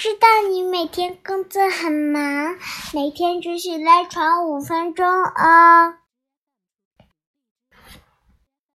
知道你每天工作很忙每天只许赖床五分钟哦。